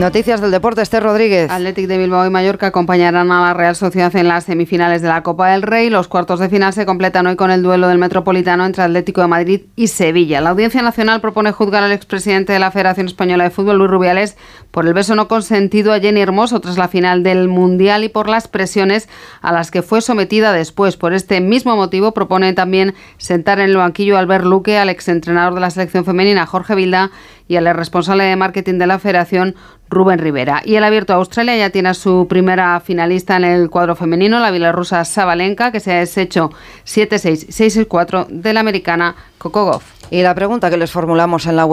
Noticias del deporte, Esther Rodríguez. Athletic de Bilbao y Mallorca acompañarán a la Real Sociedad en las semifinales de la Copa del Rey. Los cuartos de final se completan hoy con el duelo del Metropolitano entre Atlético de Madrid y Sevilla. La Audiencia Nacional propone juzgar al expresidente de la Federación Española de Fútbol, Luis Rubiales, por el beso no consentido a Jenny Hermoso tras la final del Mundial y por las presiones a las que fue sometida después. Por este mismo motivo propone también sentar en el banquillo a Albert Luque, al exentrenador de la selección femenina Jorge Vilda y al responsable de marketing de la Federación Rubén Rivera. Y el Abierto Australia ya tiene a su primera finalista en el cuadro femenino, la bielorrusa Sabalenka, que se ha deshecho 7-6, 6-4 de la americana Coco Goff. Y la pregunta que les formulamos en la web